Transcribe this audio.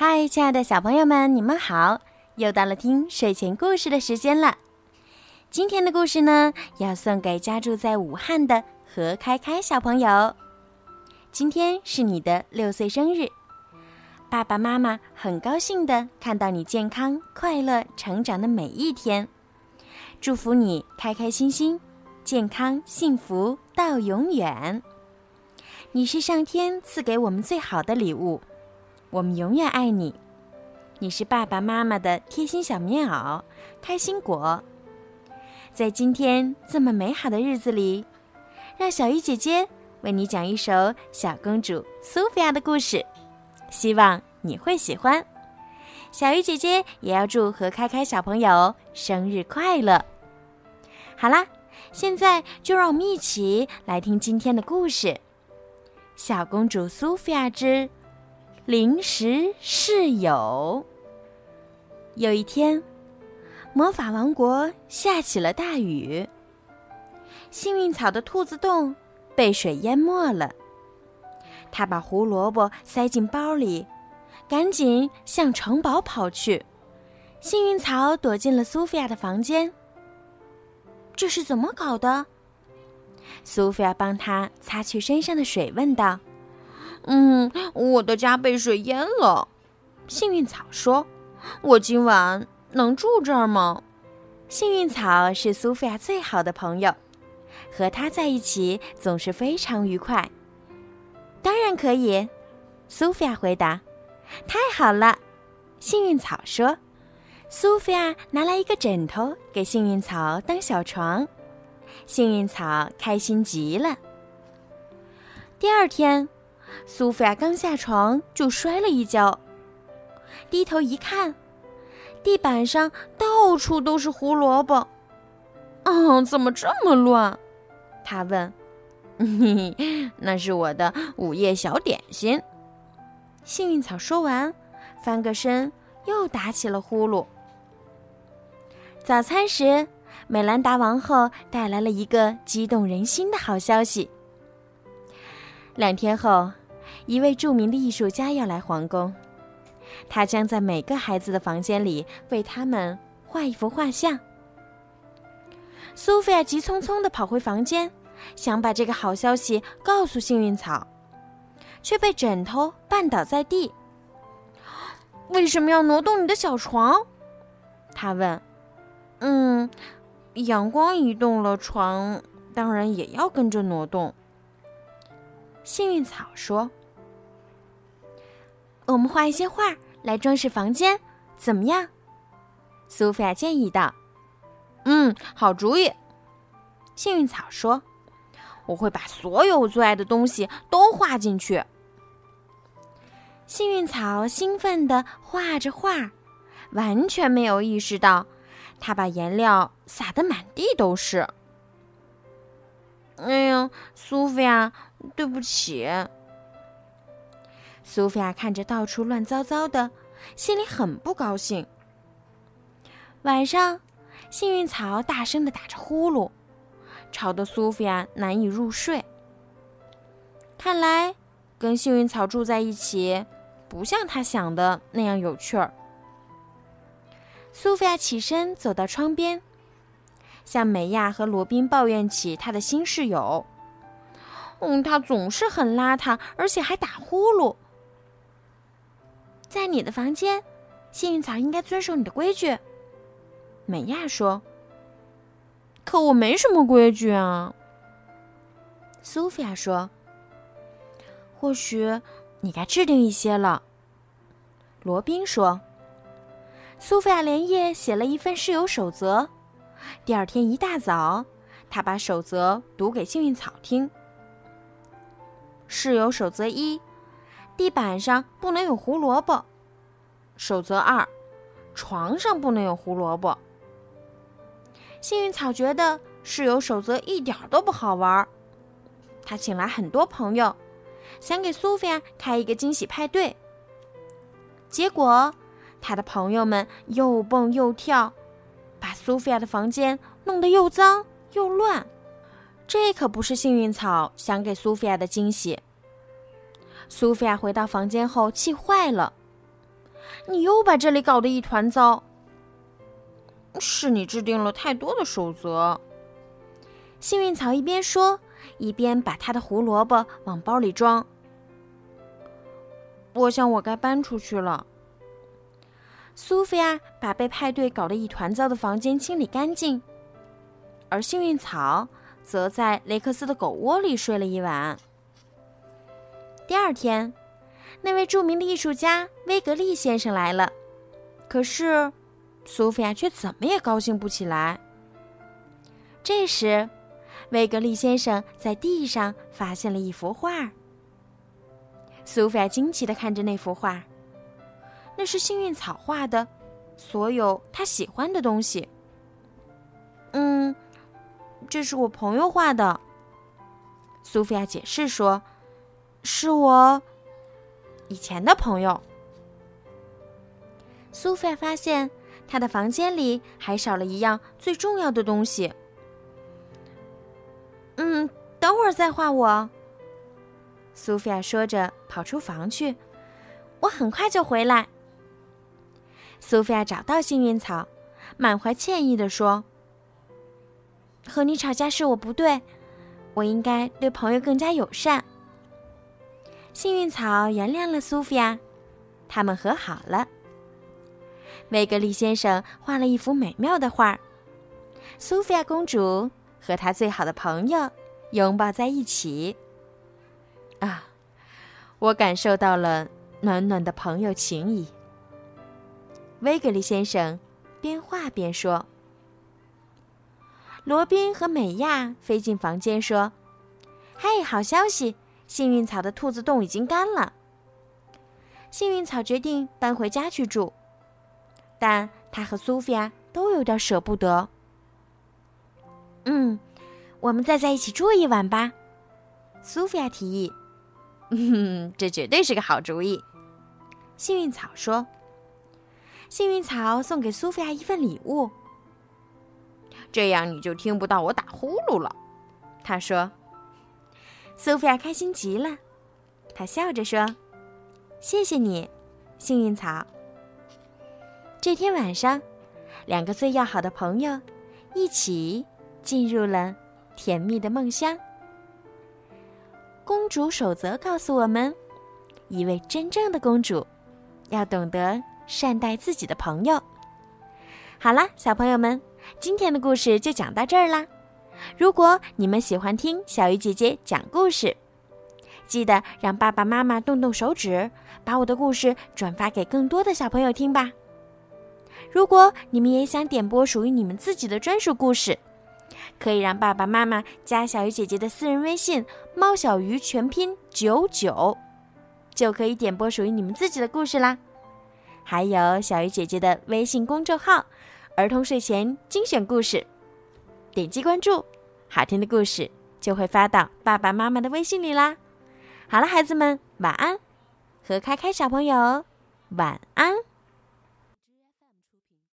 嗨，亲爱的小朋友们，你们好！又到了听睡前故事的时间了。今天的故事呢，要送给家住在武汉的何开开小朋友。今天是你的六岁生日，爸爸妈妈很高兴的看到你健康快乐成长的每一天，祝福你开开心心、健康幸福到永远。你是上天赐给我们最好的礼物。我们永远爱你，你是爸爸妈妈的贴心小棉袄、开心果。在今天这么美好的日子里，让小鱼姐姐为你讲一首小公主苏菲亚的故事，希望你会喜欢。小鱼姐姐也要祝何开开小朋友生日快乐。好啦，现在就让我们一起来听今天的故事：小公主苏菲亚之。临时室友。有一天，魔法王国下起了大雨，幸运草的兔子洞被水淹没了。他把胡萝卜塞进包里，赶紧向城堡跑去。幸运草躲进了苏菲亚的房间。这是怎么搞的？苏菲亚帮他擦去身上的水，问道。嗯，我的家被水淹了。幸运草说：“我今晚能住这儿吗？”幸运草是苏菲亚最好的朋友，和他在一起总是非常愉快。当然可以，苏菲亚回答。太好了，幸运草说。苏菲亚拿来一个枕头给幸运草当小床，幸运草开心极了。第二天。苏菲亚刚下床就摔了一跤，低头一看，地板上到处都是胡萝卜。嗯，怎么这么乱？她问。嘿嘿，那是我的午夜小点心。幸运草说完，翻个身又打起了呼噜。早餐时，美兰达王后带来了一个激动人心的好消息。两天后。一位著名的艺术家要来皇宫，他将在每个孩子的房间里为他们画一幅画像。苏菲亚急匆匆地跑回房间，想把这个好消息告诉幸运草，却被枕头绊倒在地。为什么要挪动你的小床？他问。嗯，阳光移动了，床当然也要跟着挪动。幸运草说。我们画一些画来装饰房间，怎么样？苏菲亚建议道。“嗯，好主意。”幸运草说，“我会把所有我最爱的东西都画进去。”幸运草兴奋地画着画，完全没有意识到，他把颜料撒得满地都是。哎呀，苏菲亚，对不起。苏菲亚看着到处乱糟糟的，心里很不高兴。晚上，幸运草大声的打着呼噜，吵得苏菲亚难以入睡。看来，跟幸运草住在一起，不像她想的那样有趣儿。苏菲亚起身走到窗边，向美亚和罗宾抱怨起她的新室友：“嗯，他总是很邋遢，而且还打呼噜。”在你的房间，幸运草应该遵守你的规矩。”美亚说。“可我没什么规矩啊。”苏菲亚说。“或许你该制定一些了。”罗宾说。苏菲亚连夜写了一份室友守则。第二天一大早，他把守则读给幸运草听。室友守则一。地板上不能有胡萝卜。守则二：床上不能有胡萝卜。幸运草觉得室友守则一点都不好玩，他请来很多朋友，想给苏菲亚开一个惊喜派对。结果，他的朋友们又蹦又跳，苏菲亚的房间弄得又脏又乱。这可不是幸运草想给苏菲亚的惊喜。苏菲亚回到房间后，气坏了。你又把这里搞得一团糟。是你制定了太多的守则。幸运草一边说，一边把他的胡萝卜往包里装。我想我该搬出去了。苏菲亚把被派对搞得一团糟的房间清理干净，而幸运草则在雷克斯的狗窝里睡了一晚。第二天，那位著名的艺术家威格利先生来了，可是苏菲亚却怎么也高兴不起来。这时，威格利先生在地上发现了一幅画。苏菲亚惊奇的看着那幅画，那是幸运草画的，所有他喜欢的东西。嗯，这是我朋友画的。苏菲亚解释说：“是我以前的朋友。”苏菲亚发现他的房间里还少了一样最重要的东西。嗯，等会儿再画我。苏菲亚说着，跑出房去。我很快就回来。苏菲亚找到幸运草，满怀歉意地说：“和你吵架是我不对，我应该对朋友更加友善。”幸运草原谅了苏菲亚，他们和好了。威格利先生画了一幅美妙的画，苏菲亚公主和她最好的朋友拥抱在一起。啊，我感受到了暖暖的朋友情谊。威格利先生边画边说：“罗宾和美亚飞进房间说：‘嘿，好消息！幸运草的兔子洞已经干了。’幸运草决定搬回家去住，但他和苏菲亚都有点舍不得。嗯，我们再在一起住一晚吧。”苏菲亚提议。嗯，这绝对是个好主意。幸运草说：“幸运草送给苏菲亚一份礼物，这样你就听不到我打呼噜了。”他说。苏菲亚开心极了，她笑着说：“谢谢你，幸运草。”这天晚上，两个最要好的朋友一起进入了甜蜜的梦乡。公主守则告诉我们，一位真正的公主要懂得善待自己的朋友。好啦，小朋友们，今天的故事就讲到这儿啦。如果你们喜欢听小鱼姐姐讲故事，记得让爸爸妈妈动动手指，把我的故事转发给更多的小朋友听吧。如果你们也想点播属于你们自己的专属故事，可以让爸爸妈妈加小鱼姐姐的私人微信“猫小鱼”全拼九九，就可以点播属于你们自己的故事啦。还有小鱼姐姐的微信公众号“儿童睡前精选故事”，点击关注，好听的故事就会发到爸爸妈妈的微信里啦。好了，孩子们，晚安，何开开小朋友晚安。